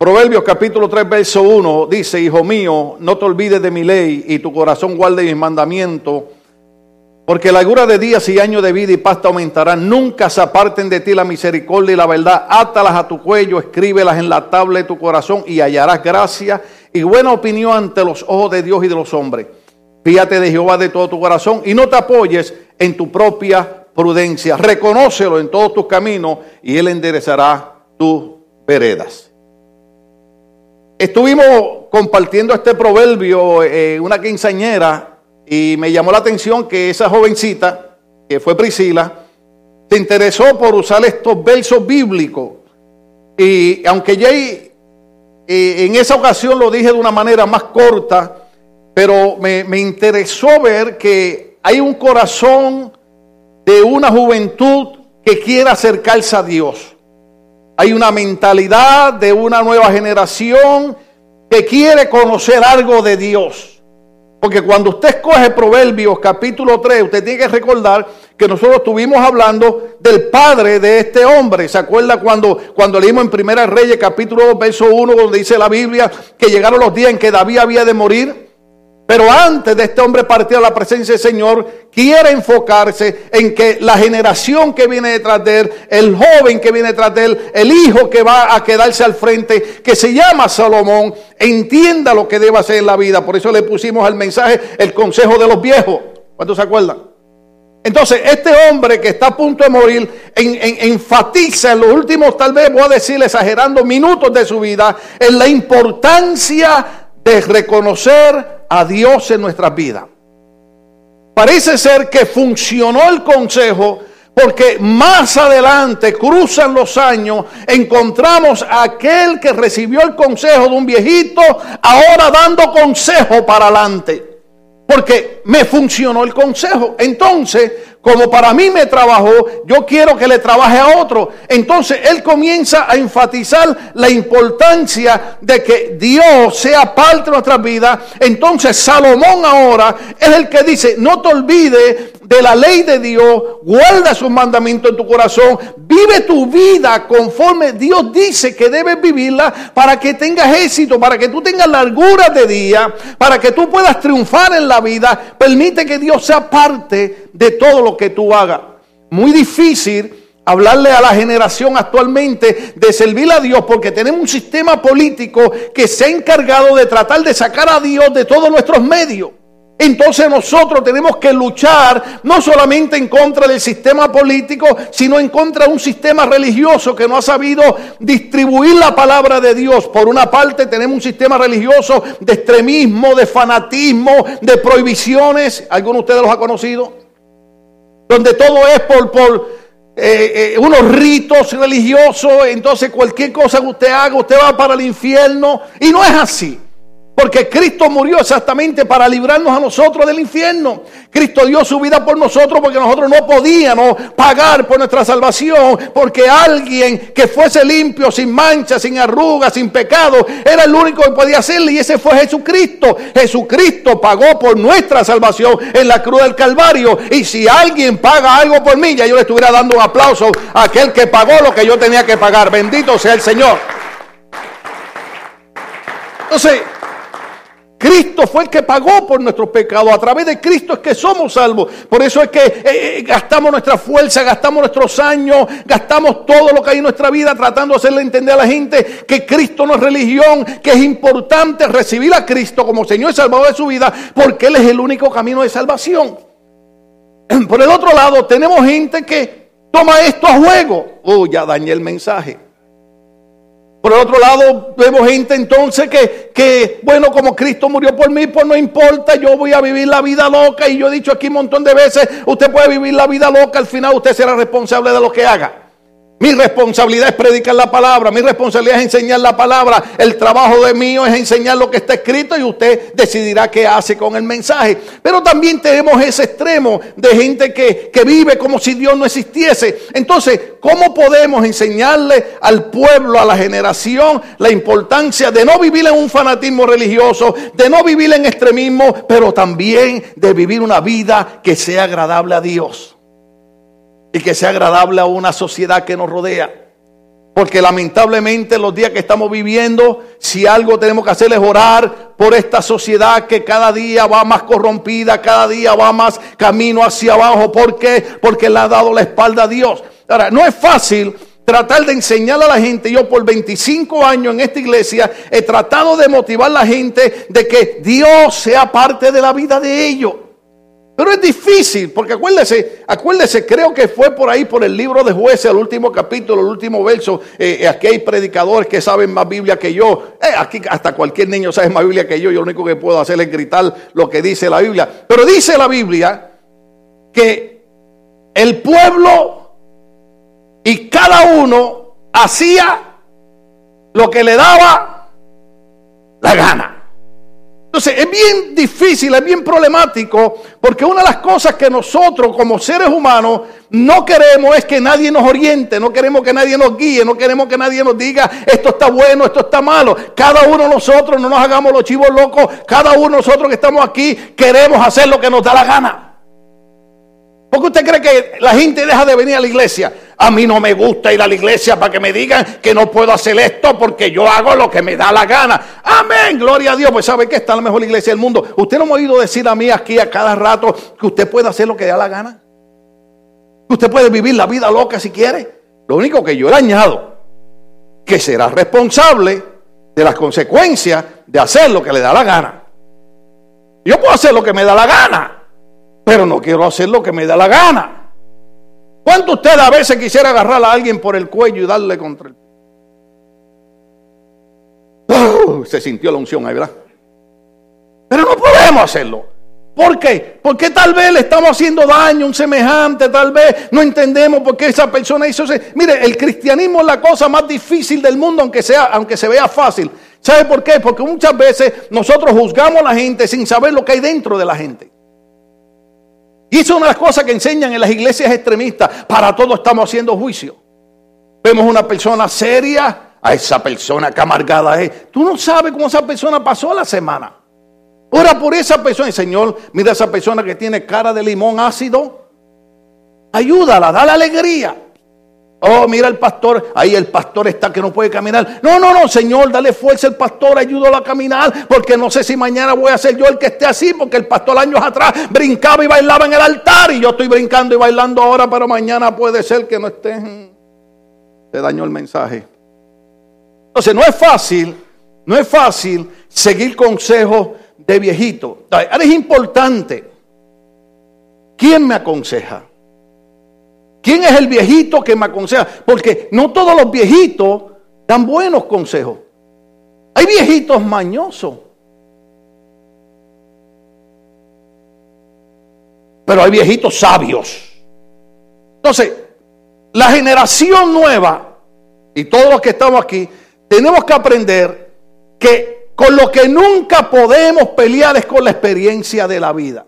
Proverbios capítulo 3, verso 1 dice, Hijo mío, no te olvides de mi ley y tu corazón guarde mis mandamientos, porque la largura de días y años de vida y paz te aumentarán. Nunca se aparten de ti la misericordia y la verdad. Átalas a tu cuello, escríbelas en la tabla de tu corazón y hallarás gracia y buena opinión ante los ojos de Dios y de los hombres. Fíjate de Jehová de todo tu corazón y no te apoyes en tu propia prudencia. Reconócelo en todos tus caminos y Él enderezará tus veredas. Estuvimos compartiendo este proverbio en una quinceañera y me llamó la atención que esa jovencita, que fue Priscila, se interesó por usar estos versos bíblicos. Y aunque ya eh, en esa ocasión lo dije de una manera más corta, pero me, me interesó ver que hay un corazón de una juventud que quiere acercarse a Dios. Hay una mentalidad de una nueva generación que quiere conocer algo de Dios. Porque cuando usted escoge Proverbios capítulo 3, usted tiene que recordar que nosotros estuvimos hablando del padre de este hombre. ¿Se acuerda cuando, cuando leímos en Primera Reyes capítulo 2, verso 1, donde dice la Biblia que llegaron los días en que David había de morir? Pero antes de este hombre partir a la presencia del Señor, quiere enfocarse en que la generación que viene detrás de él, el joven que viene detrás de él, el hijo que va a quedarse al frente, que se llama Salomón, entienda lo que debe hacer en la vida. Por eso le pusimos al mensaje el consejo de los viejos. ¿Cuántos se acuerdan? Entonces, este hombre que está a punto de morir enfatiza en los últimos, tal vez voy a decir exagerando, minutos de su vida, en la importancia de reconocer a Dios en nuestras vidas. Parece ser que funcionó el consejo porque más adelante, cruzan los años, encontramos a aquel que recibió el consejo de un viejito, ahora dando consejo para adelante. Porque me funcionó el consejo. Entonces, como para mí me trabajó, yo quiero que le trabaje a otro. Entonces él comienza a enfatizar la importancia de que Dios sea parte de nuestras vidas. Entonces Salomón ahora es el que dice, no te olvides de la ley de Dios, guarda sus mandamientos en tu corazón, vive tu vida conforme Dios dice que debes vivirla para que tengas éxito, para que tú tengas largura de día, para que tú puedas triunfar en la vida. Permite que Dios sea parte de todo lo que tú hagas. Muy difícil hablarle a la generación actualmente de servir a Dios porque tenemos un sistema político que se ha encargado de tratar de sacar a Dios de todos nuestros medios. Entonces nosotros tenemos que luchar no solamente en contra del sistema político, sino en contra de un sistema religioso que no ha sabido distribuir la palabra de Dios. Por una parte tenemos un sistema religioso de extremismo, de fanatismo, de prohibiciones. ¿Alguno de ustedes los ha conocido? Donde todo es por, eh, eh, unos ritos religiosos. Entonces cualquier cosa que usted haga, usted va para el infierno. Y no es así. Porque Cristo murió exactamente para librarnos a nosotros del infierno. Cristo dio su vida por nosotros porque nosotros no podíamos pagar por nuestra salvación. Porque alguien que fuese limpio, sin mancha, sin arrugas, sin pecado, era el único que podía hacerlo y ese fue Jesucristo. Jesucristo pagó por nuestra salvación en la cruz del Calvario. Y si alguien paga algo por mí, ya yo le estuviera dando un aplauso a aquel que pagó lo que yo tenía que pagar. Bendito sea el Señor. Entonces, Cristo fue el que pagó por nuestros pecados. A través de Cristo es que somos salvos. Por eso es que eh, eh, gastamos nuestra fuerza, gastamos nuestros años, gastamos todo lo que hay en nuestra vida tratando de hacerle entender a la gente que Cristo no es religión, que es importante recibir a Cristo como Señor y Salvador de su vida, porque Él es el único camino de salvación. Por el otro lado, tenemos gente que toma esto a juego. Oh, ya dañé el mensaje. Por el otro lado, vemos gente entonces que, que, bueno, como Cristo murió por mí, pues no importa, yo voy a vivir la vida loca. Y yo he dicho aquí un montón de veces, usted puede vivir la vida loca, al final usted será responsable de lo que haga. Mi responsabilidad es predicar la palabra, mi responsabilidad es enseñar la palabra. El trabajo de mío es enseñar lo que está escrito y usted decidirá qué hace con el mensaje. Pero también tenemos ese extremo de gente que, que vive como si Dios no existiese. Entonces, ¿cómo podemos enseñarle al pueblo, a la generación, la importancia de no vivir en un fanatismo religioso, de no vivir en extremismo, pero también de vivir una vida que sea agradable a Dios? Y que sea agradable a una sociedad que nos rodea. Porque lamentablemente los días que estamos viviendo, si algo tenemos que hacer es orar por esta sociedad que cada día va más corrompida, cada día va más camino hacia abajo. ¿Por qué? Porque le ha dado la espalda a Dios. Ahora, no es fácil tratar de enseñar a la gente. Yo por 25 años en esta iglesia he tratado de motivar a la gente de que Dios sea parte de la vida de ellos. Pero es difícil, porque acuérdese, acuérdese, creo que fue por ahí, por el libro de jueces, el último capítulo, el último verso. Eh, aquí hay predicadores que saben más Biblia que yo. Eh, aquí hasta cualquier niño sabe más Biblia que yo. Yo lo único que puedo hacer es gritar lo que dice la Biblia. Pero dice la Biblia que el pueblo y cada uno hacía lo que le daba la gana. Entonces es bien difícil, es bien problemático, porque una de las cosas que nosotros como seres humanos no queremos es que nadie nos oriente, no queremos que nadie nos guíe, no queremos que nadie nos diga esto está bueno, esto está malo. Cada uno de nosotros no nos hagamos los chivos locos, cada uno de nosotros que estamos aquí queremos hacer lo que nos da la gana. ¿Por qué usted cree que la gente deja de venir a la iglesia? A mí no me gusta ir a la iglesia para que me digan que no puedo hacer esto porque yo hago lo que me da la gana. Amén, gloria a Dios. Pues sabe que está la mejor iglesia del mundo. Usted no me ha oído decir a mí aquí a cada rato que usted puede hacer lo que da la gana. Que usted puede vivir la vida loca si quiere. Lo único que yo le añado, que será responsable de las consecuencias de hacer lo que le da la gana. Yo puedo hacer lo que me da la gana pero no quiero hacer lo que me da la gana. ¿Cuánto usted a veces quisiera agarrar a alguien por el cuello y darle contra el... ¡Oh! se sintió la unción ahí, ¿verdad? Pero no podemos hacerlo. ¿Por qué? Porque tal vez le estamos haciendo daño a un semejante, tal vez no entendemos por qué esa persona hizo eso. Mire, el cristianismo es la cosa más difícil del mundo, aunque, sea, aunque se vea fácil. ¿Sabe por qué? Porque muchas veces nosotros juzgamos a la gente sin saber lo que hay dentro de la gente. Y eso es una cosas que enseñan en las iglesias extremistas. Para todo estamos haciendo juicio. Vemos una persona seria, a esa persona que amargada es. Tú no sabes cómo esa persona pasó la semana. Ora por esa persona. Y Señor, mira a esa persona que tiene cara de limón ácido. Ayúdala, dale alegría. Oh, mira el pastor, ahí el pastor está que no puede caminar. No, no, no, Señor, dale fuerza al pastor, ayúdalo a caminar, porque no sé si mañana voy a ser yo el que esté así, porque el pastor años atrás brincaba y bailaba en el altar y yo estoy brincando y bailando ahora, pero mañana puede ser que no esté. Te dañó el mensaje. Entonces, no es fácil, no es fácil seguir consejos de viejito. Ahora es importante. ¿Quién me aconseja? ¿Quién es el viejito que me aconseja? Porque no todos los viejitos dan buenos consejos. Hay viejitos mañosos. Pero hay viejitos sabios. Entonces, la generación nueva y todos los que estamos aquí, tenemos que aprender que con lo que nunca podemos pelear es con la experiencia de la vida.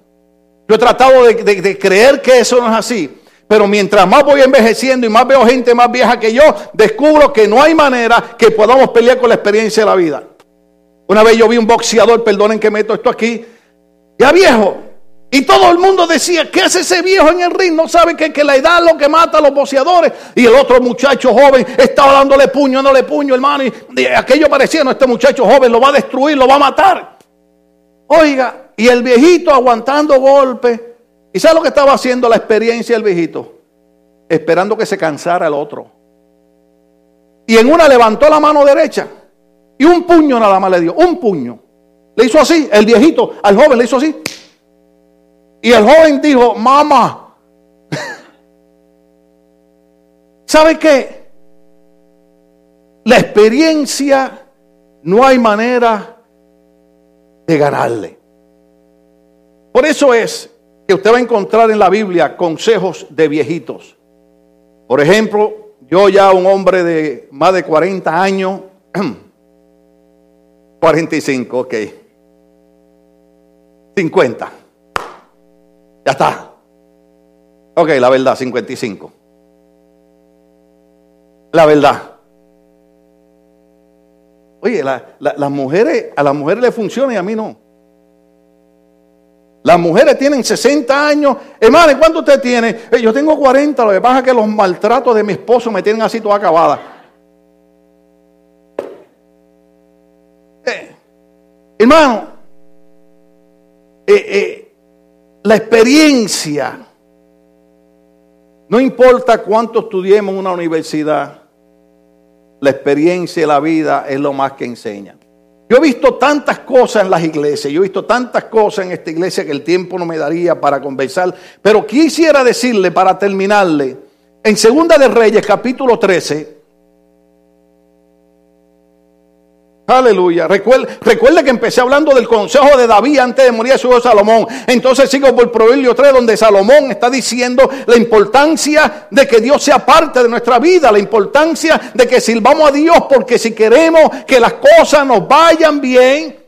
Yo he tratado de, creer que eso no es así. Pero mientras más voy envejeciendo y más veo gente más vieja que yo, descubro que no hay manera que podamos pelear con la experiencia de la vida. Una vez yo vi un boxeador, perdonen que meto esto aquí, ya viejo. Y todo el mundo decía, ¿qué hace ese viejo en el ring? No sabe que, que la edad es lo que mata a los boxeadores. Y el otro muchacho joven estaba dándole puño, dándole puño, hermano. Y, aquello parecía, no, este muchacho joven lo va a destruir, lo va a matar. Oiga, y el viejito aguantando golpes ¿Y sabe lo que estaba haciendo la experiencia del viejito? Esperando que se cansara el otro. Y en una levantó la mano derecha y un puño nada más le dio, un puño. Le hizo así, el viejito al joven le hizo así. Y el joven dijo, mamá, ¿sabe qué? La experiencia no hay manera de ganarle. Por eso es usted va a encontrar en la Biblia consejos de viejitos. Por ejemplo, yo ya un hombre de más de 40 años, 45, ok. 50. Ya está. Ok, la verdad, 55. La verdad. Oye, las mujeres, a las mujeres le funciona y a mí no. Las mujeres tienen 60 años. Hermana, ¿cuánto usted tiene? Eh, yo tengo 40, lo que pasa es que los maltratos de mi esposo me tienen así toda acabada. Eh, hermano, eh, la experiencia, no importa cuánto estudiemos en una universidad, la experiencia y la vida es lo más que enseña. Yo he visto tantas cosas en las iglesias, yo he visto tantas cosas en esta iglesia que el tiempo no me daría para conversar, pero quisiera decirle para terminarle, en Segunda de Reyes capítulo 13, Aleluya. Recuerde, que empecé hablando del consejo de David antes de morir su hijo Salomón. Entonces sigo por Proverbio 3 donde Salomón está diciendo la importancia de que Dios sea parte de nuestra vida, la importancia de que sirvamos a Dios porque si queremos que las cosas nos vayan bien,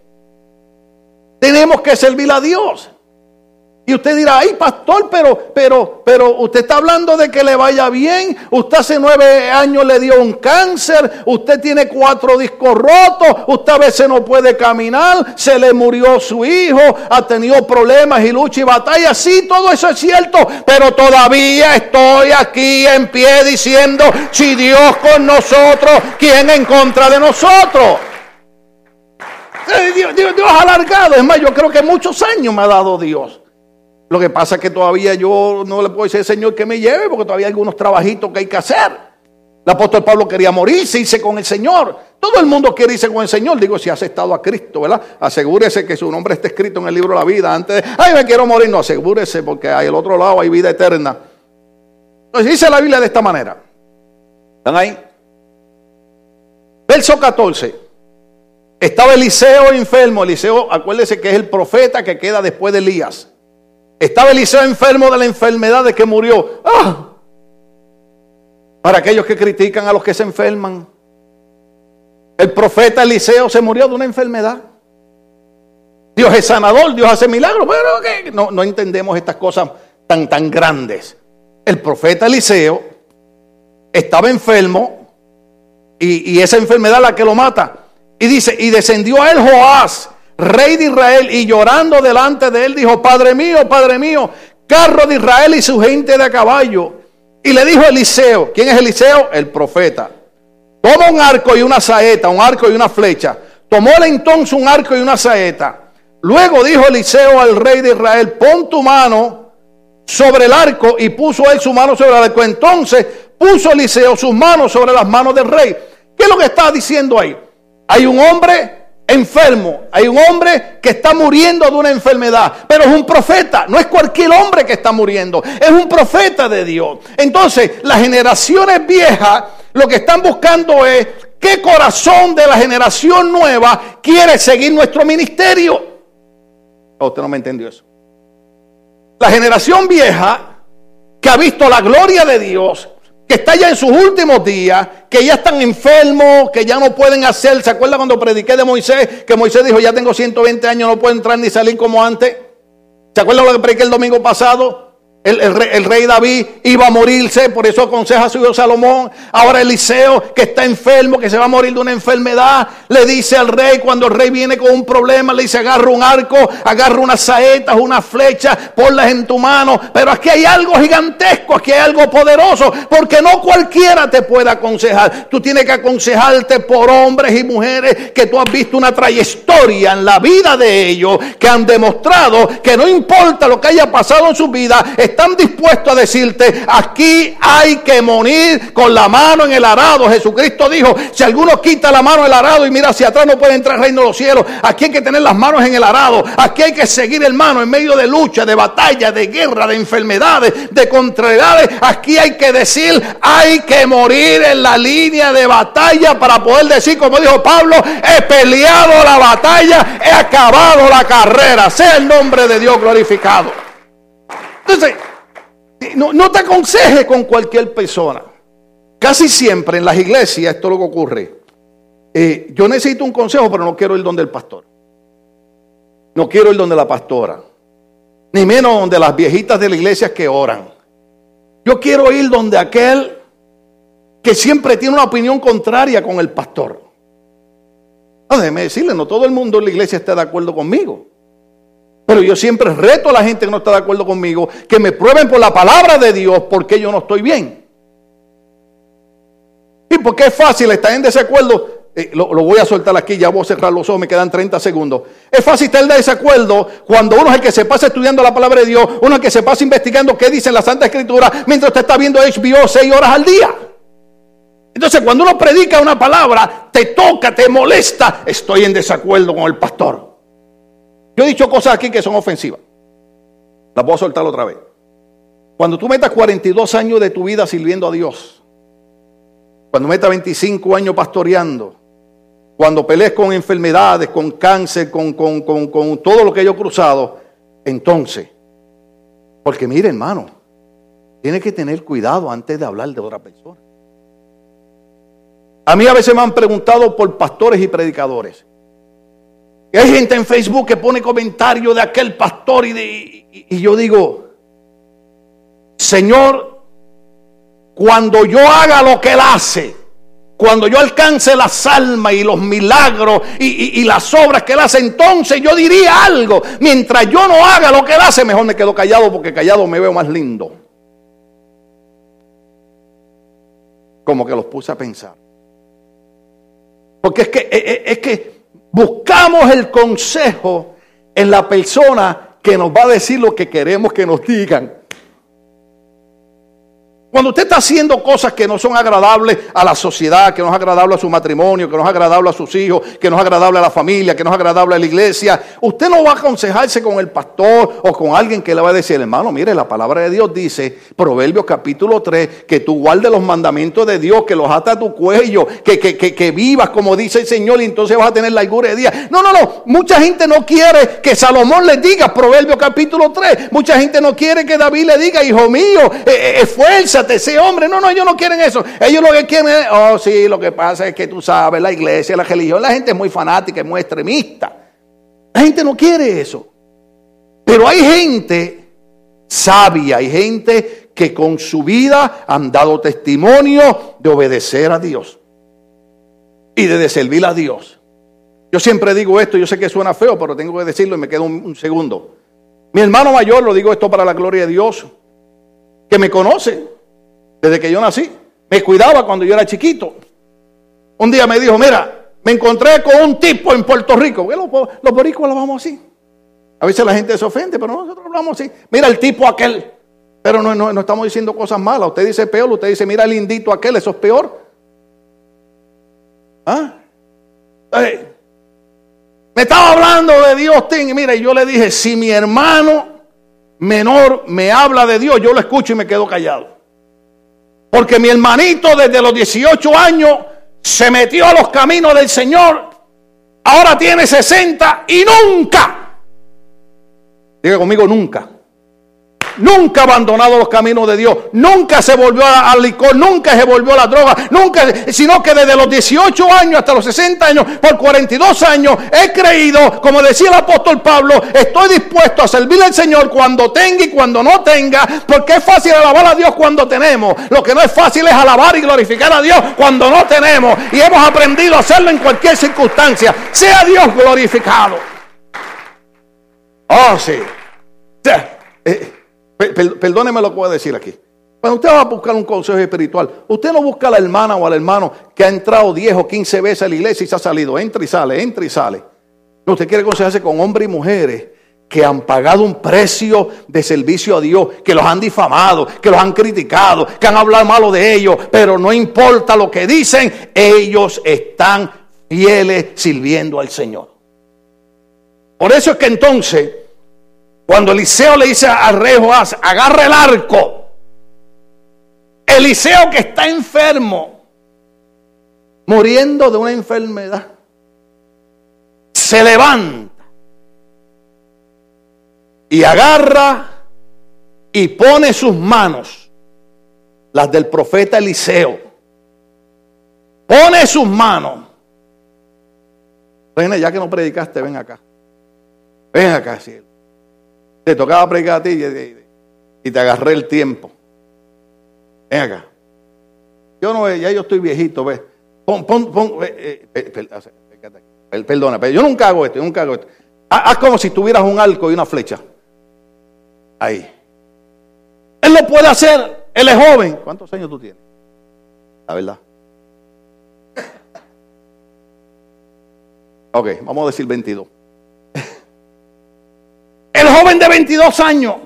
tenemos que servir a Dios. Y usted dirá, ay pastor, pero, pero, pero usted está hablando de que le vaya bien. Usted hace nueve años le dio un cáncer. Usted tiene cuatro discos rotos. Usted a veces no puede caminar. Se le murió su hijo. Ha tenido problemas y lucha y batalla. Sí, todo eso es cierto. Pero todavía estoy aquí en pie diciendo, si Dios con nosotros, ¿quién en contra de nosotros? Dios, Dios, Dios alargado. Es más, yo creo que muchos años me ha dado Dios. Lo que pasa es que todavía yo no le puedo decir al Señor que me lleve porque todavía hay algunos trabajitos que hay que hacer. El apóstol Pablo quería morirse, irse con el Señor. Todo el mundo quiere irse con el Señor. Digo, si has estado a Cristo, ¿verdad? Asegúrese que su nombre esté escrito en el libro de la vida antes de, ay, me quiero morir. No, asegúrese porque hay el otro lado hay vida eterna. Entonces dice la Biblia de esta manera. ¿Están ahí? Verso 14. Estaba Eliseo enfermo. Eliseo, acuérdese que es el profeta que queda después de Elías. Estaba Eliseo enfermo de la enfermedad de que murió. ¡Ah! Para aquellos que critican a los que se enferman. El profeta Eliseo se murió de una enfermedad. Dios es sanador, Dios hace milagros, pero no, no entendemos estas cosas tan, tan grandes. El profeta Eliseo estaba enfermo y, y esa enfermedad la que lo mata. Y dice, y descendió a él Joás, rey de Israel, y llorando delante de él, dijo, Padre mío, Padre mío, carro de Israel y su gente de a caballo. Y le dijo Eliseo, ¿quién es Eliseo? El profeta. Toma un arco y una saeta, un arco y una flecha. Tomóle entonces un arco y una saeta. Luego dijo Eliseo al rey de Israel, pon tu mano sobre el arco y puso él su mano sobre el arco. Entonces puso Eliseo sus manos sobre las manos del rey. ¿Qué es lo que está diciendo ahí? Hay un hombre enfermo, hay un hombre que está muriendo de una enfermedad, pero es un profeta, no es cualquier hombre que está muriendo, es un profeta de Dios. Entonces, las generaciones viejas lo que están buscando es qué corazón de la generación nueva quiere seguir nuestro ministerio. Oh, usted no me entendió eso. La generación vieja que ha visto la gloria de Dios, que está ya en sus últimos días, que ya están enfermos, que ya no pueden hacer. ¿Se acuerda cuando prediqué de Moisés? Que Moisés dijo, ya tengo 120 años, no puedo entrar ni salir como antes. ¿Se acuerda lo que prediqué el domingo pasado? El, rey, David iba a morirse, por eso aconseja a su hijo Salomón. Ahora Eliseo, que está enfermo, que se va a morir de una enfermedad, le dice al rey, cuando el rey viene con un problema, le dice, agarra un arco, agarra unas saetas, una flecha, ponlas en tu mano. Pero aquí hay algo gigantesco, aquí hay algo poderoso, porque no cualquiera te puede aconsejar. Tú tienes que aconsejarte por hombres y mujeres que tú has visto una trayectoria en la vida de ellos, que han demostrado que no importa lo que haya pasado en su vida, están dispuestos a decirte, aquí hay que morir con la mano en el arado. Jesucristo dijo, si alguno quita la mano en el arado y mira hacia atrás no puede entrar al reino de los cielos. Aquí hay que tener las manos en el arado. Aquí hay que seguir hermano en medio de lucha, de batalla, de guerra, de enfermedades, de contrariedades. Aquí hay que decir, hay que morir en la línea de batalla para poder decir, como dijo Pablo, he peleado la batalla, he acabado la carrera. Sea el nombre de Dios glorificado. Entonces, no, te aconseje con cualquier persona. Casi siempre en las iglesias esto es lo que ocurre. Eh, yo necesito un consejo, pero no quiero ir donde el pastor. No quiero ir donde la pastora. Ni menos donde las viejitas de la iglesia que oran. Yo quiero ir donde aquel que siempre tiene una opinión contraria con el pastor. No, déjeme decirle, no todo el mundo en la iglesia está de acuerdo conmigo. Pero yo siempre reto a la gente que no está de acuerdo conmigo que me prueben por la palabra de Dios porque yo no estoy bien. Y porque es fácil estar en desacuerdo. eh, lo, voy a soltar aquí, ya voy a cerrar los ojos, me quedan 30 segundos. Es fácil estar de desacuerdo cuando uno es el que se pasa estudiando la palabra de Dios, uno es el que se pasa investigando qué dice la Santa Escritura, mientras usted está viendo HBO 6 horas al día. Entonces, cuando uno predica una palabra, te toca, te molesta, estoy en desacuerdo con el pastor. Yo he dicho cosas aquí que son ofensivas. Las voy a soltar otra vez. Cuando tú metas 42 años de tu vida sirviendo a Dios, cuando metas 25 años pastoreando, cuando pelees con enfermedades, con cáncer, con, con, con todo lo que yo he cruzado, entonces, porque mire hermano, tiene que tener cuidado antes de hablar de otra persona. A mí a veces me han preguntado por pastores y predicadores. Hay gente en Facebook que pone comentarios de aquel pastor y, yo digo, Señor, cuando yo haga lo que Él hace, cuando yo alcance las almas y los milagros y, las obras que Él hace, entonces yo diría algo. Mientras yo no haga lo que Él hace, mejor me quedo callado porque callado me veo más lindo. Como que los puse a pensar. Porque es que, eh, eh, es que buscamos el consejo en la persona que nos va a decir lo que queremos que nos digan. Cuando usted está haciendo cosas que no son agradables a la sociedad, que no es agradable a su matrimonio, que no es agradable a sus hijos, que no es agradable a la familia, que no es agradable a la iglesia, usted no va a aconsejarse con el pastor o con alguien que le va a decir, hermano, mire, la palabra de Dios dice, Proverbios capítulo 3, que tú guardes los mandamientos de Dios, que los ata a tu cuello, que, que, que, que vivas como dice el Señor y entonces vas a tener la largura de día. No, no, no, mucha gente no quiere que Salomón le diga, Proverbios capítulo 3, mucha gente no quiere que David le diga, hijo mío, eh, esfuerza ese hombre. No, no, ellos no quieren eso. Ellos lo que quieren es, oh, sí, lo que pasa es que tú sabes, la iglesia, la religión, la gente es muy fanática, es muy extremista. La gente no quiere eso. Pero hay gente sabia, hay gente que con su vida han dado testimonio de obedecer a Dios y de servir a Dios. Yo siempre digo esto, yo sé que suena feo, pero tengo que decirlo y me quedo un segundo. Mi hermano mayor, lo digo esto para la gloria de Dios, que me conoce, desde que yo nací. Me cuidaba cuando yo era chiquito. Un día me dijo, mira, me encontré con un tipo en Puerto Rico. Los, los boricuas lo vamos así. A veces la gente se ofende, pero nosotros hablamos así. Mira el tipo aquel. Pero no, no, estamos diciendo cosas malas. Usted dice peor, usted dice, mira el lindito aquel, eso es peor. ¿Ah? me estaba hablando de Dios, y mira, yo le dije, si mi hermano menor me habla de Dios, yo lo escucho y me quedo callado. Porque mi hermanito desde los 18 años se metió a los caminos del Señor. Ahora tiene 60 y nunca. Diga conmigo, nunca nunca ha abandonado los caminos de Dios, nunca se volvió al licor, nunca se volvió a la droga, nunca, sino que desde los 18 años hasta los 60 años, por 42 años, he creído, como decía el apóstol Pablo, estoy dispuesto a servirle al Señor cuando tenga y cuando no tenga, porque es fácil alabar a Dios cuando tenemos, lo que no es fácil es alabar y glorificar a Dios cuando no tenemos, y hemos aprendido a hacerlo en cualquier circunstancia, sea Dios glorificado. Oh, sí. Eh, Perdóneme lo que voy a decir aquí. Cuando usted va a buscar un consejo espiritual, usted no busca a la hermana o al hermano que ha entrado 10 o 15 veces a la iglesia y se ha salido. Entra y sale, entra y sale. Usted quiere aconsejarse con hombres y mujeres que han pagado un precio de servicio a Dios, que los han difamado, que los han criticado, que han hablado malo de ellos, pero no importa lo que dicen, ellos están fieles sirviendo al Señor. Por eso es que entonces cuando Eliseo le dice a rey agarra el arco. Eliseo que está enfermo, muriendo de una enfermedad, se levanta y agarra y pone sus manos, las del profeta Eliseo, pone sus manos. Reina, ya que no predicaste, ven acá. Ven acá, cielo. Te tocaba predicar a ti y, te agarré el tiempo. Ven acá. Yo no, ya yo estoy viejito, ves. Pon, pon, pon, eh, eh, perdona, pero yo nunca hago esto, yo nunca hago esto. Haz como si tuvieras un arco y una flecha. Ahí. Él lo puede hacer, él es joven. ¿Cuántos años tú tienes? La verdad. Ok, vamos a decir 22. El joven de 22 años.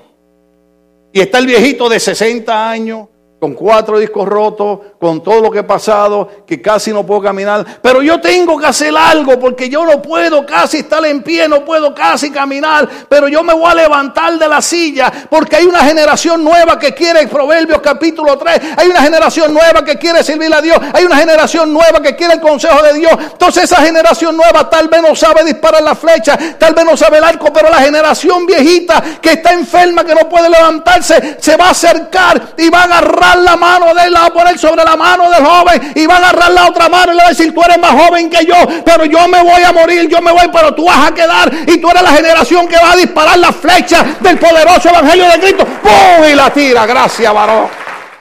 Y está el viejito de 60 años con cuatro discos rotos, con todo lo que he pasado, que casi no puedo caminar. Pero yo tengo que hacer algo porque yo no puedo casi estar en pie, no puedo casi caminar. Pero yo me voy a levantar de la silla porque hay una generación nueva que quiere, Proverbios capítulo 3, hay una generación nueva que quiere servir a Dios, hay una generación nueva que quiere el consejo de Dios. Entonces esa generación nueva tal vez no sabe disparar la flecha, tal vez no sabe el arco, pero la generación viejita que está enferma, que no puede levantarse, se va a acercar y va a agarrar la mano de él, la va a poner sobre la mano del joven y va a agarrar la otra mano y le va a decir, tú eres más joven que yo, pero yo me voy a morir, yo me voy, pero tú vas a quedar y tú eres la generación que va a disparar la flecha del poderoso evangelio de Cristo. ¡Pum! Y la tira, gracias varón.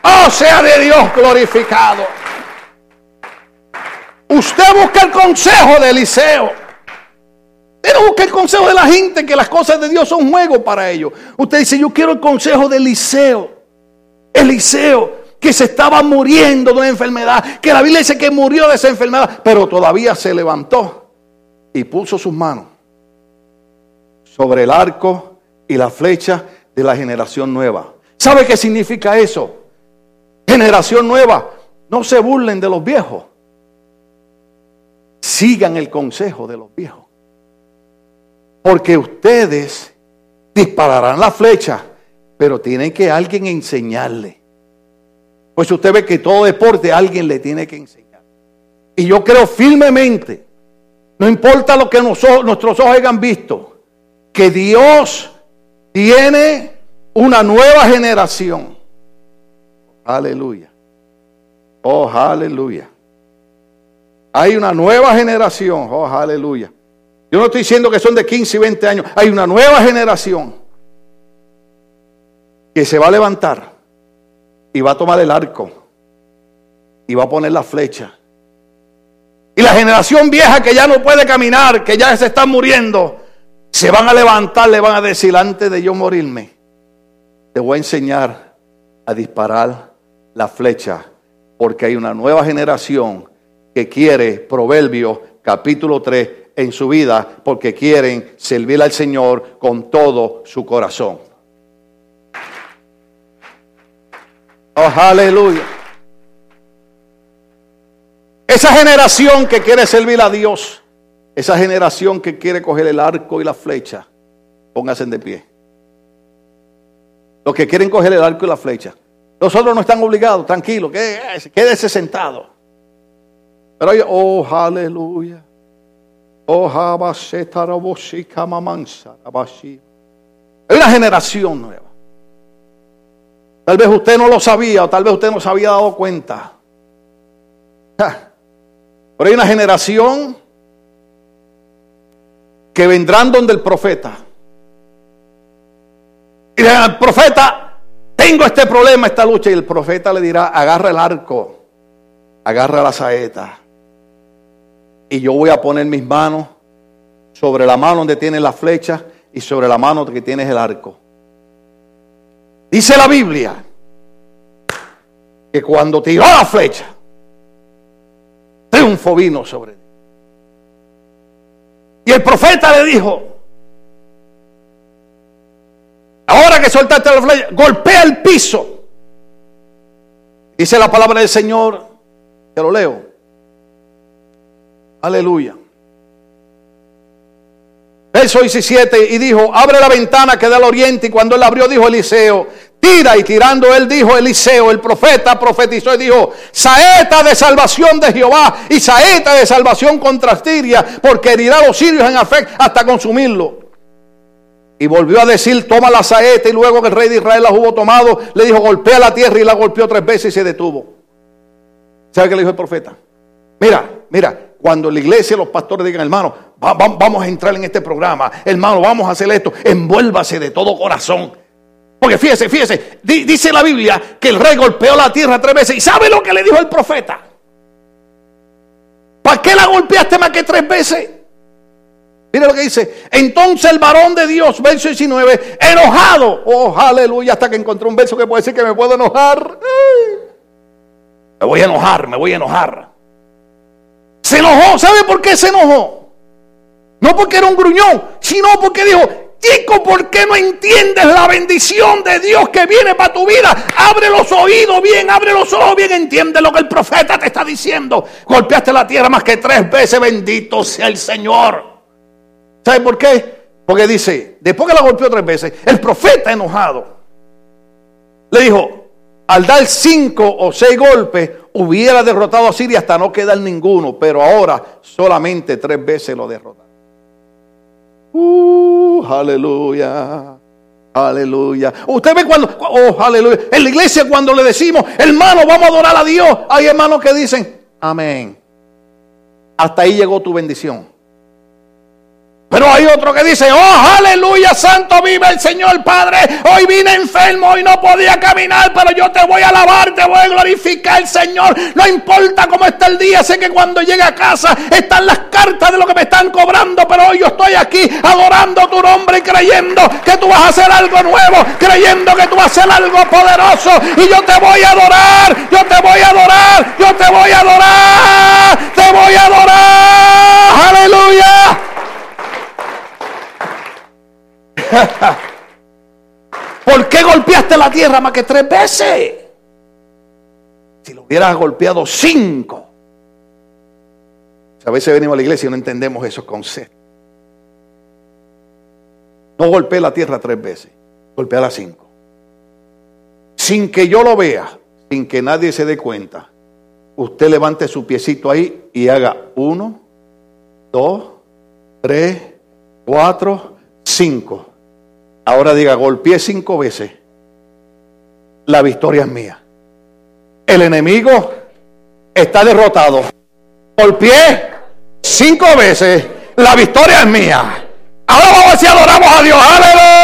Oh, sea de Dios glorificado. Usted busca el consejo de Eliseo. Usted busca el consejo de la gente, que las cosas de Dios son juego para ellos. Usted dice, yo quiero el consejo de Eliseo. Eliseo, que se estaba muriendo de una enfermedad, que la Biblia dice que murió de esa enfermedad, pero todavía se levantó y puso sus manos sobre el arco y la flecha de la generación nueva. ¿Sabe qué significa eso? Generación nueva, no se burlen de los viejos. Sigan el consejo de los viejos. Porque ustedes dispararán la flecha pero tiene que alguien enseñarle. Pues usted ve que todo deporte alguien le tiene que enseñar. Y yo creo firmemente, no importa lo que nuestros ojos hayan visto, que Dios tiene una nueva generación. Aleluya. Oh, aleluya. Hay una nueva generación. Oh, aleluya. Yo no estoy diciendo que son de 15 y 20 años. Hay una nueva generación que se va a levantar y va a tomar el arco y va a poner la flecha. Y la generación vieja que ya no puede caminar, que ya se está muriendo, se van a levantar, le van a decir, antes de yo morirme, te voy a enseñar a disparar la flecha, porque hay una nueva generación que quiere, Proverbio capítulo 3, en su vida, porque quieren servir al Señor con todo su corazón. Oh, aleluya. Esa generación que quiere servir a Dios, esa generación que quiere coger el arco y la flecha, pónganse de pie. Los que quieren coger el arco y la flecha. Los otros no están obligados, tranquilo, quédese sentado. Pero oh, aleluya. Oh, Hay una generación nueva. Tal vez usted no lo sabía o tal vez usted no se había dado cuenta. Pero hay una generación que vendrán donde el profeta. Y dirán al profeta, tengo este problema, esta lucha. Y el profeta le dirá, agarra el arco, agarra la saeta. Y yo voy a poner mis manos sobre la mano donde tiene la flecha y sobre la mano que tienes el arco. Dice la Biblia que cuando tiró la flecha, triunfo vino sobre él. Y el profeta le dijo, ahora que soltaste la flecha, golpea el piso. Dice la palabra del Señor, que lo leo. Aleluya. Verso 17, y dijo, abre la ventana que da al oriente. Y cuando él abrió, dijo Eliseo, tira. Y tirando él, dijo Eliseo, el profeta profetizó y dijo, saeta de salvación de Jehová y saeta de salvación contra Siria, porque herirá a los sirios en afecto hasta consumirlo. Y volvió a decir, toma la saeta. Y luego que el rey de Israel la hubo tomado, le dijo, golpea la tierra y la golpeó tres veces y se detuvo. ¿Sabe qué le dijo el profeta? Mira, mira, cuando la iglesia, los pastores digan, hermano, vamos a entrar en este programa, hermano, vamos a hacer esto, envuélvase de todo corazón. Porque fíjese, fíjese, dice la Biblia que el rey golpeó la tierra tres veces. ¿Y sabe lo que le dijo el profeta? ¿Para qué la golpeaste más que tres veces? Mire lo que dice. Entonces el varón de Dios, verso 19, enojado. Oh, aleluya, hasta que encontró un verso que puede decir que me puedo enojar. Me voy a enojar, me voy a enojar. Se enojó. ¿Sabe por qué se enojó? No porque era un gruñón, sino porque dijo, Chico, ¿por qué no entiendes la bendición de Dios que viene para tu vida? Abre los oídos bien, abre los ojos bien, entiende lo que el profeta te está diciendo. Golpeaste la tierra más que tres veces, bendito sea el Señor. ¿Sabes por qué? Porque dice, después que la golpeó tres veces, el profeta enojado le dijo, al dar cinco o seis golpes, hubiera derrotado a Siria hasta no quedar ninguno, pero ahora solamente tres veces lo derrota. Uh, aleluya. Aleluya. Usted ve cuando, oh, aleluya. En la iglesia cuando le decimos, hermano, vamos a adorar a Dios, hay hermanos que dicen, amén. Hasta ahí llegó tu bendición. Pero hay otro que dice, oh, aleluya, santo vive el Señor Padre. Hoy vine enfermo y no podía caminar, pero yo te voy a alabar, te voy a glorificar, Señor. No importa cómo está el día, sé que cuando llegue a casa están las cartas de lo que me están cobrando, pero hoy yo estoy aquí adorando tu nombre y creyendo que tú vas a hacer algo nuevo, creyendo que tú vas a hacer algo poderoso. Y yo te voy a adorar, yo te voy a adorar, yo te voy a adorar, te voy a adorar. Aleluya. ¿Por qué golpeaste la tierra más que tres veces? Si lo hubieras golpeado cinco. a veces venimos a la iglesia y no entendemos esos conceptos. No golpeé la tierra tres veces, golpeé las cinco. Sin que yo lo vea, sin que nadie se dé cuenta, usted levante su piecito ahí y haga uno, dos, tres, cuatro, cinco. Ahora diga, golpeé cinco veces. La victoria es mía. El enemigo está derrotado. Golpeé cinco veces. La victoria es mía. Ahora vamos a adoramos a Dios. Aleluya.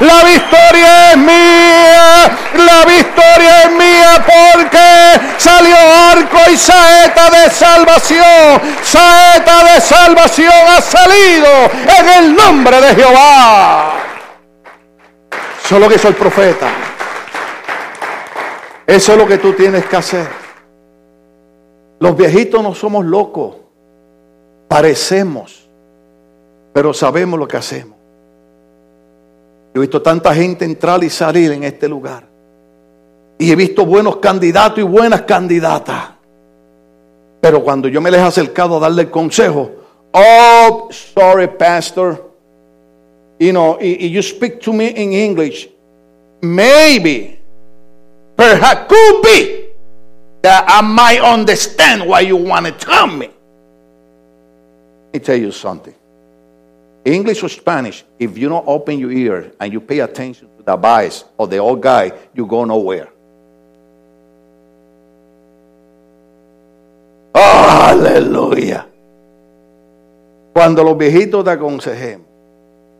La victoria es mía. La victoria es mía porque salió arco y saeta de salvación. Saeta de salvación ha salido en el nombre de Jehová. Eso es lo que hizo el profeta. Eso es lo que tú tienes que hacer. Los viejitos no somos locos. Parecemos, pero sabemos lo que hacemos. Yo he visto tanta gente entrar y salir en este lugar. Y he visto buenos candidatos y buenas candidatas. Pero cuando yo me les he acercado a darle el consejo, oh, sorry, pastor. You know, you speak to me in English. Maybe, perhaps, could be that I might understand why you want to tell me. Let me tell you something. English or Spanish, if you don't open your ear and you pay attention to the advice of the old guy, you go nowhere. aleluya. Cuando los viejitos te aconsejemos.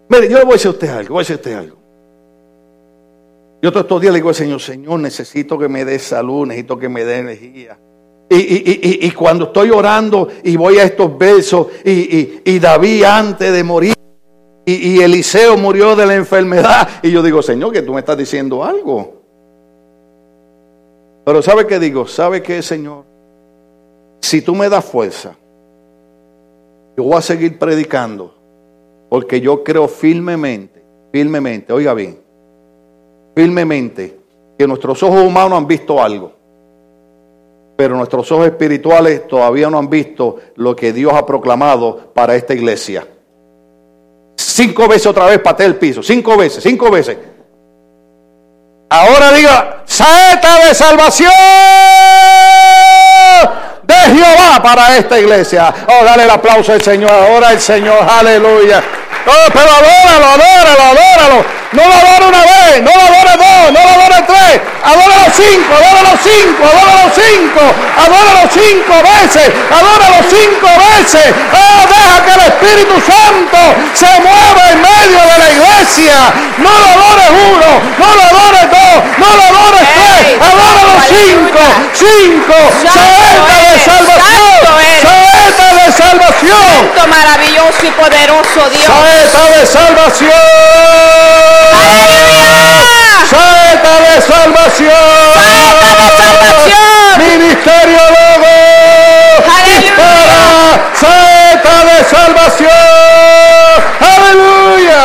Mire, yo le voy a decir a usted algo, voy a decir a usted algo. Yo todos estos días le digo al Señor, Señor, necesito que me dé salud, necesito que me dé energía. Y, cuando estoy orando y voy a estos versos, y, David antes de morir, y, Eliseo murió de la enfermedad, y yo digo, Señor, que tú me estás diciendo algo. Pero ¿sabe qué digo? ¿Sabe qué, Señor? si tú me das fuerza, yo voy a seguir predicando, porque yo creo firmemente, firmemente, oiga bien, firmemente, que nuestros ojos humanos han visto algo, pero nuestros ojos espirituales todavía no han visto lo que Dios ha proclamado para esta iglesia. Cinco veces otra vez pateé el piso, cinco veces, cinco veces. Ahora diga, saeta de salvación de Jehová para esta iglesia. Oh, dale el aplauso al Señor. Ahora el Señor, aleluya. Oh, pero adóralo, adóralo, adóralo. No lo adore una vez, no lo adore dos, no lo adore tres. Adóralo cinco, adóralo cinco, adóralo cinco, adóralo cinco veces, adóralo cinco veces. Oh, deja que el Espíritu Santo se mueva en medio de la iglesia. No lo adores uno, no lo adores dos, no lo adores tres. Adóralo cinco, cinco. Saeta de salvación de salvación. Santo, maravilloso y poderoso Dios. Saeta de salvación. ¡Aleluya! Saeta de salvación. Saeta de salvación. Ministerio Lobo. Aleluya. Saeta de salvación. Aleluya.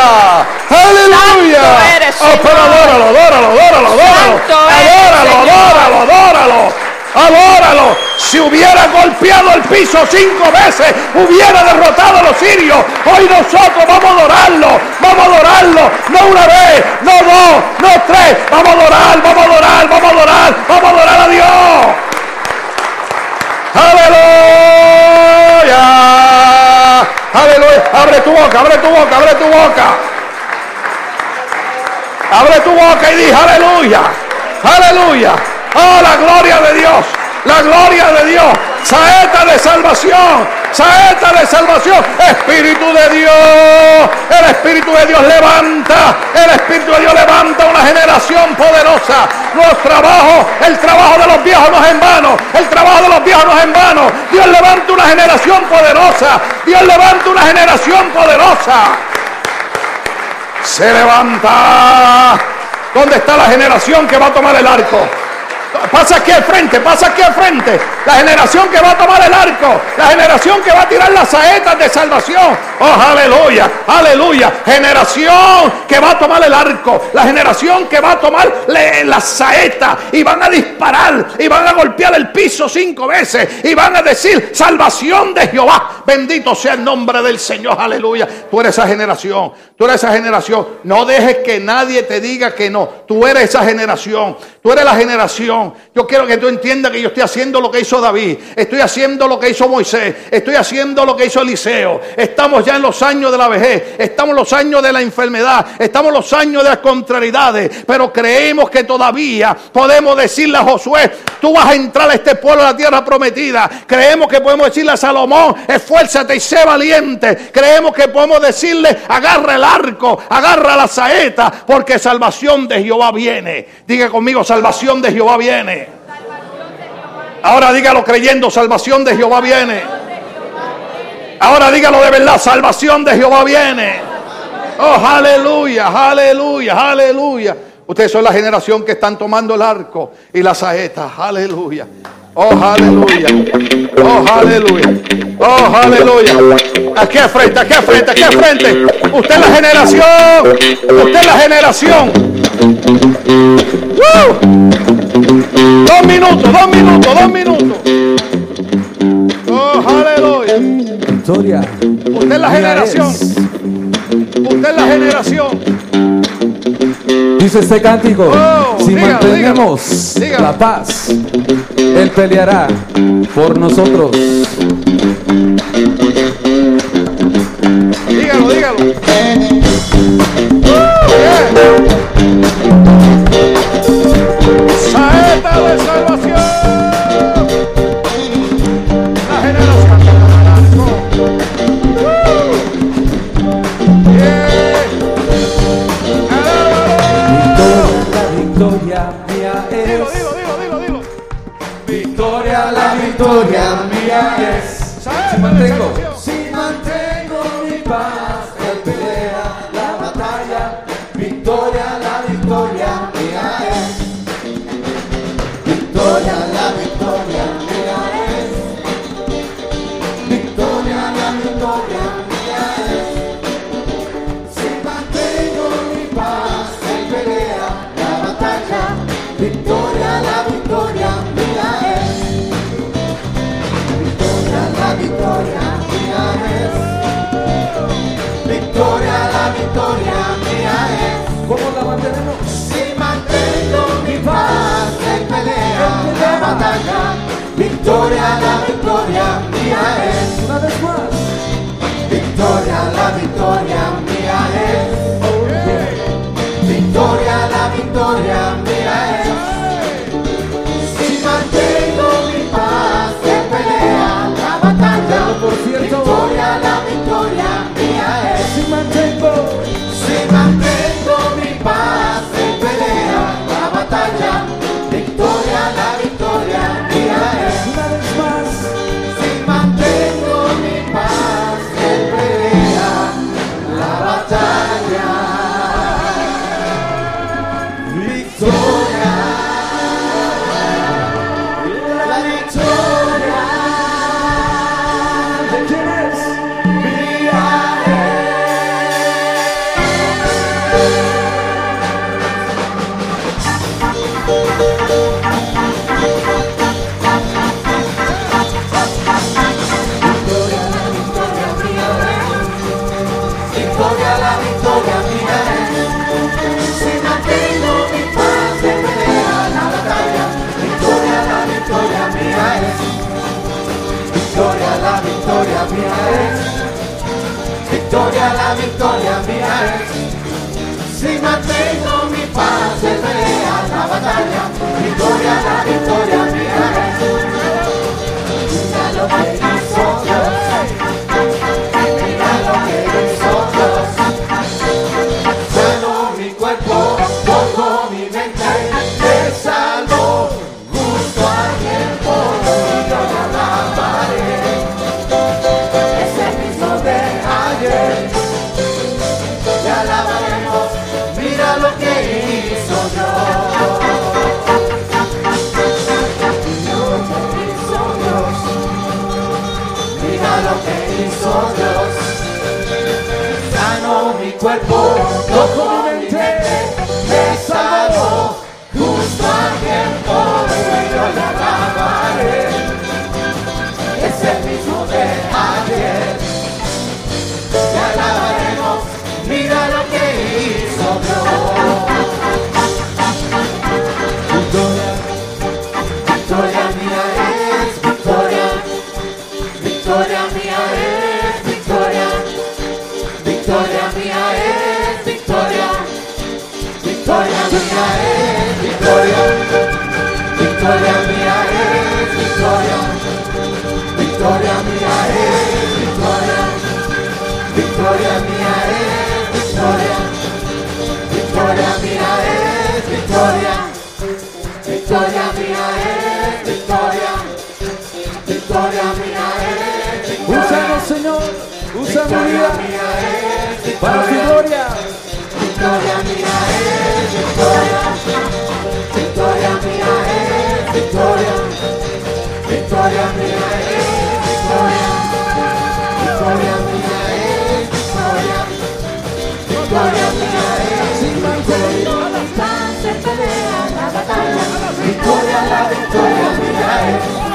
Aleluya. Santo eres, oh, pero adóralo, adóralo, adóralo. Santo adóralo, adóralo, adóralo, adóralo. Adóralo. Si hubiera golpeado el piso cinco veces, hubiera derrotado a los sirios. Hoy nosotros vamos a adorarlo. Vamos a adorarlo. No una vez, no dos, no tres. Vamos a adorar, vamos a adorar, vamos a adorar. Vamos a adorar a Dios. Aleluya. Aleluya. Abre tu boca, abre tu boca, abre tu boca. Abre tu boca y di aleluya. Aleluya. Oh, la gloria de Dios. La gloria de Dios. Saeta de salvación. Saeta de salvación. Espíritu de Dios. El Espíritu de Dios levanta. El Espíritu de Dios levanta una generación poderosa. Nuestro trabajo, el trabajo de los viejos no es en vano. El trabajo de los viejos no es en vano. Dios levanta una generación poderosa. Dios levanta una generación poderosa se levanta. ¿Dónde está la generación que va a tomar el arco? Pasa aquí al frente, pasa aquí al frente. La generación que va a tomar el arco. La generación que va a tirar las saetas de salvación. Oh, aleluya, aleluya. Generación que va a tomar el arco. La generación que va a tomar las saetas. Y van a disparar. Y van a golpear el piso cinco veces. Y van a decir salvación de Jehová. Bendito sea el nombre del Señor. Aleluya. Tú eres esa generación. Tú eres esa generación. No dejes que nadie te diga que no. Tú eres esa generación. Tú eres la generación. Yo quiero que tú entiendas que yo estoy haciendo lo que hizo David. Estoy haciendo lo que hizo Moisés. Estoy haciendo lo que hizo Eliseo. Estamos ya en los años de la vejez. Estamos en los años de la enfermedad. Estamos en los años de las contrariedades. Pero creemos que todavía podemos decirle a Josué, tú vas a entrar a este pueblo de la tierra prometida. Creemos que podemos decirle a Salomón, esfuérzate y sé valiente. Creemos que podemos decirle, agarra el arco, agarra la saeta, porque salvación de Jehová viene. Diga conmigo, salvación de Jehová viene. Ahora dígalo creyendo, salvación de Jehová viene. Ahora dígalo de verdad, salvación de Jehová viene. Oh, aleluya, aleluya, aleluya. Ustedes son la generación que están tomando el arco y la saeta. Aleluya. Oh, aleluya. Oh, aleluya. Oh, aleluya. Aquí frente, aquí frente, aquí frente. Usted es la generación. Usted es la generación. ¡Woo! Dos minutos, dos minutos, dos minutos. Oh, aleluya. Victoria. Usted es la generación. Usted es la generación. Dice este cántico, Oh, si dígalo, mantenemos dígalo, dígalo. la paz, Él peleará por nosotros. Dígalo, dígalo. Uh, bien. Saeta de Victoria, la victoria la victoria mía es. Una vez más. Victoria, la victoria mía es. Victoria, la victoria mía es. Si mantengo mi paz, Él pelea la batalla. Por cierto, victoria, la victoria mía es. Si mantengo, si mantengo Victoria, la victoria miraré. Si mantengo mi paz, se pelea la batalla, victoria, la victoria Señor, usa mi vida para tu gloria. Victoria mía es victoria, victoria mía es victoria, victoria mía es victoria, victoria mía es victoria, victoria mía es victoria. Nada tan cerca de la batalla, victoria, la victoria mía es.